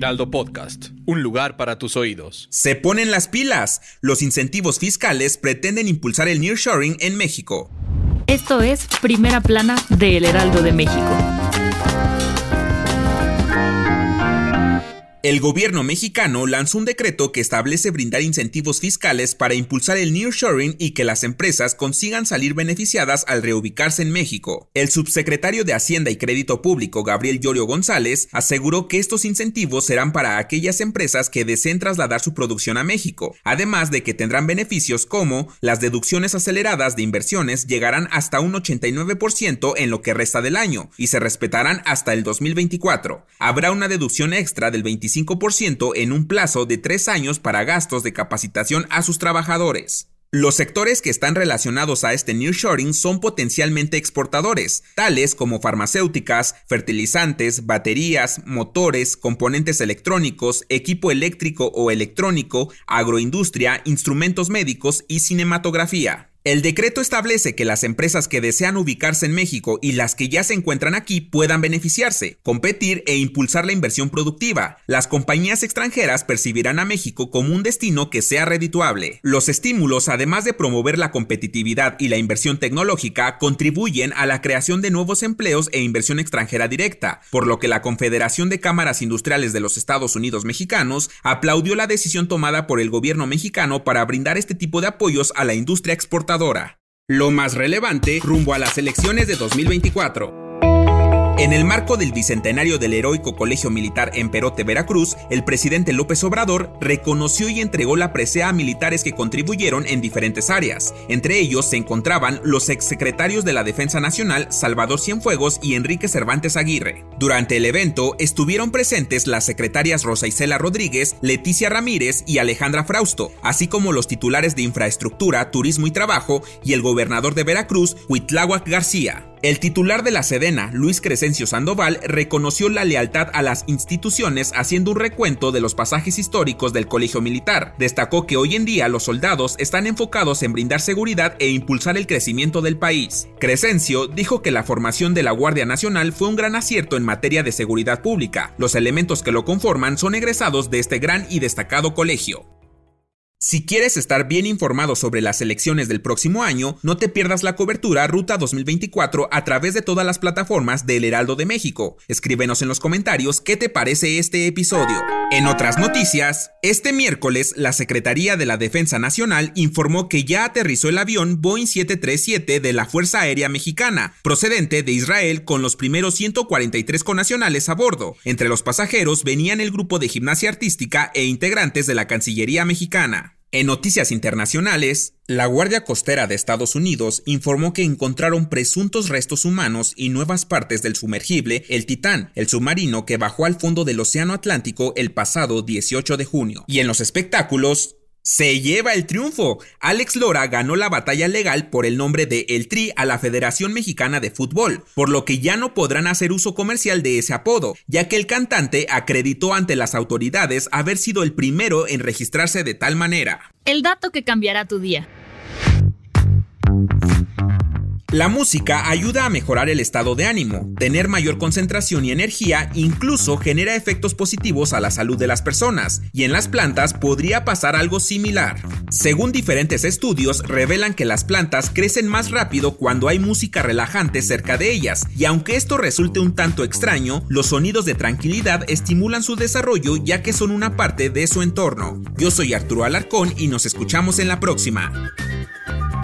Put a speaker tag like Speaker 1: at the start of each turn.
Speaker 1: Heraldo Podcast, un lugar para tus oídos.
Speaker 2: Se ponen las pilas. Los incentivos fiscales pretenden impulsar el nearshoring en México.
Speaker 3: Esto es Primera Plana de El Heraldo de México.
Speaker 2: El gobierno mexicano lanzó un decreto que establece brindar incentivos fiscales para impulsar el nearshoring y que las empresas consigan salir beneficiadas al reubicarse en México. El subsecretario de Hacienda y Crédito Público, Gabriel Llorio González, aseguró que estos incentivos serán para aquellas empresas que deseen trasladar su producción a México, además de que tendrán beneficios como las deducciones aceleradas de inversiones llegarán hasta un 89% en lo que resta del año y se respetarán hasta el 2024. Habrá una deducción extra del 25 en un plazo de tres años para gastos de capacitación a sus trabajadores. Los sectores que están relacionados a este nearshoring son potencialmente exportadores, tales como farmacéuticas, fertilizantes, baterías, motores, componentes electrónicos, equipo eléctrico o electrónico, agroindustria, instrumentos médicos y cinematografía. El decreto establece que las empresas que desean ubicarse en México y las que ya se encuentran aquí puedan beneficiarse, competir e impulsar la inversión productiva. Las compañías extranjeras percibirán a México como un destino que sea redituable. Los estímulos, además de promover la competitividad y la inversión tecnológica, contribuyen a la creación de nuevos empleos e inversión extranjera directa, por lo que la Confederación de Cámaras Industriales de los Estados Unidos Mexicanos aplaudió la decisión tomada por el gobierno mexicano para brindar este tipo de apoyos a la industria exportadora lo más relevante rumbo a las elecciones de 2024. En el marco del bicentenario del heroico Colegio Militar en Perote, Veracruz, el presidente López Obrador reconoció y entregó la presea a militares que contribuyeron en diferentes áreas. Entre ellos se encontraban los exsecretarios de la Defensa Nacional Salvador Cienfuegos y Enrique Cervantes Aguirre. Durante el evento estuvieron presentes las secretarias Rosa Isela Rodríguez, Leticia Ramírez y Alejandra Frausto, así como los titulares de Infraestructura, Turismo y Trabajo y el gobernador de Veracruz, Huitláhuac García. El titular de la Sedena, Luis Crescencio Sandoval, reconoció la lealtad a las instituciones haciendo un recuento de los pasajes históricos del colegio militar. Destacó que hoy en día los soldados están enfocados en brindar seguridad e impulsar el crecimiento del país. Crescencio dijo que la formación de la Guardia Nacional fue un gran acierto en materia de seguridad pública. Los elementos que lo conforman son egresados de este gran y destacado colegio. Si quieres estar bien informado sobre las elecciones del próximo año, no te pierdas la cobertura Ruta 2024 a través de todas las plataformas del Heraldo de México. Escríbenos en los comentarios qué te parece este episodio. En otras noticias, este miércoles la Secretaría de la Defensa Nacional informó que ya aterrizó el avión Boeing 737 de la Fuerza Aérea Mexicana, procedente de Israel con los primeros 143 conacionales a bordo. Entre los pasajeros venían el grupo de gimnasia artística e integrantes de la Cancillería Mexicana. En noticias internacionales, la Guardia Costera de Estados Unidos informó que encontraron presuntos restos humanos y nuevas partes del sumergible El Titán, el submarino que bajó al fondo del Océano Atlántico el pasado 18 de junio. Y en los espectáculos, se lleva el triunfo. Alex Lora ganó la batalla legal por el nombre de El Tri a la Federación Mexicana de Fútbol, por lo que ya no podrán hacer uso comercial de ese apodo, ya que el cantante acreditó ante las autoridades haber sido el primero en registrarse de tal manera.
Speaker 3: El dato que cambiará tu día.
Speaker 2: La música ayuda a mejorar el estado de ánimo, tener mayor concentración y energía, incluso genera efectos positivos a la salud de las personas, y en las plantas podría pasar algo similar. Según diferentes estudios, revelan que las plantas crecen más rápido cuando hay música relajante cerca de ellas, y aunque esto resulte un tanto extraño, los sonidos de tranquilidad estimulan su desarrollo ya que son una parte de su entorno. Yo soy Arturo Alarcón y nos escuchamos en la próxima.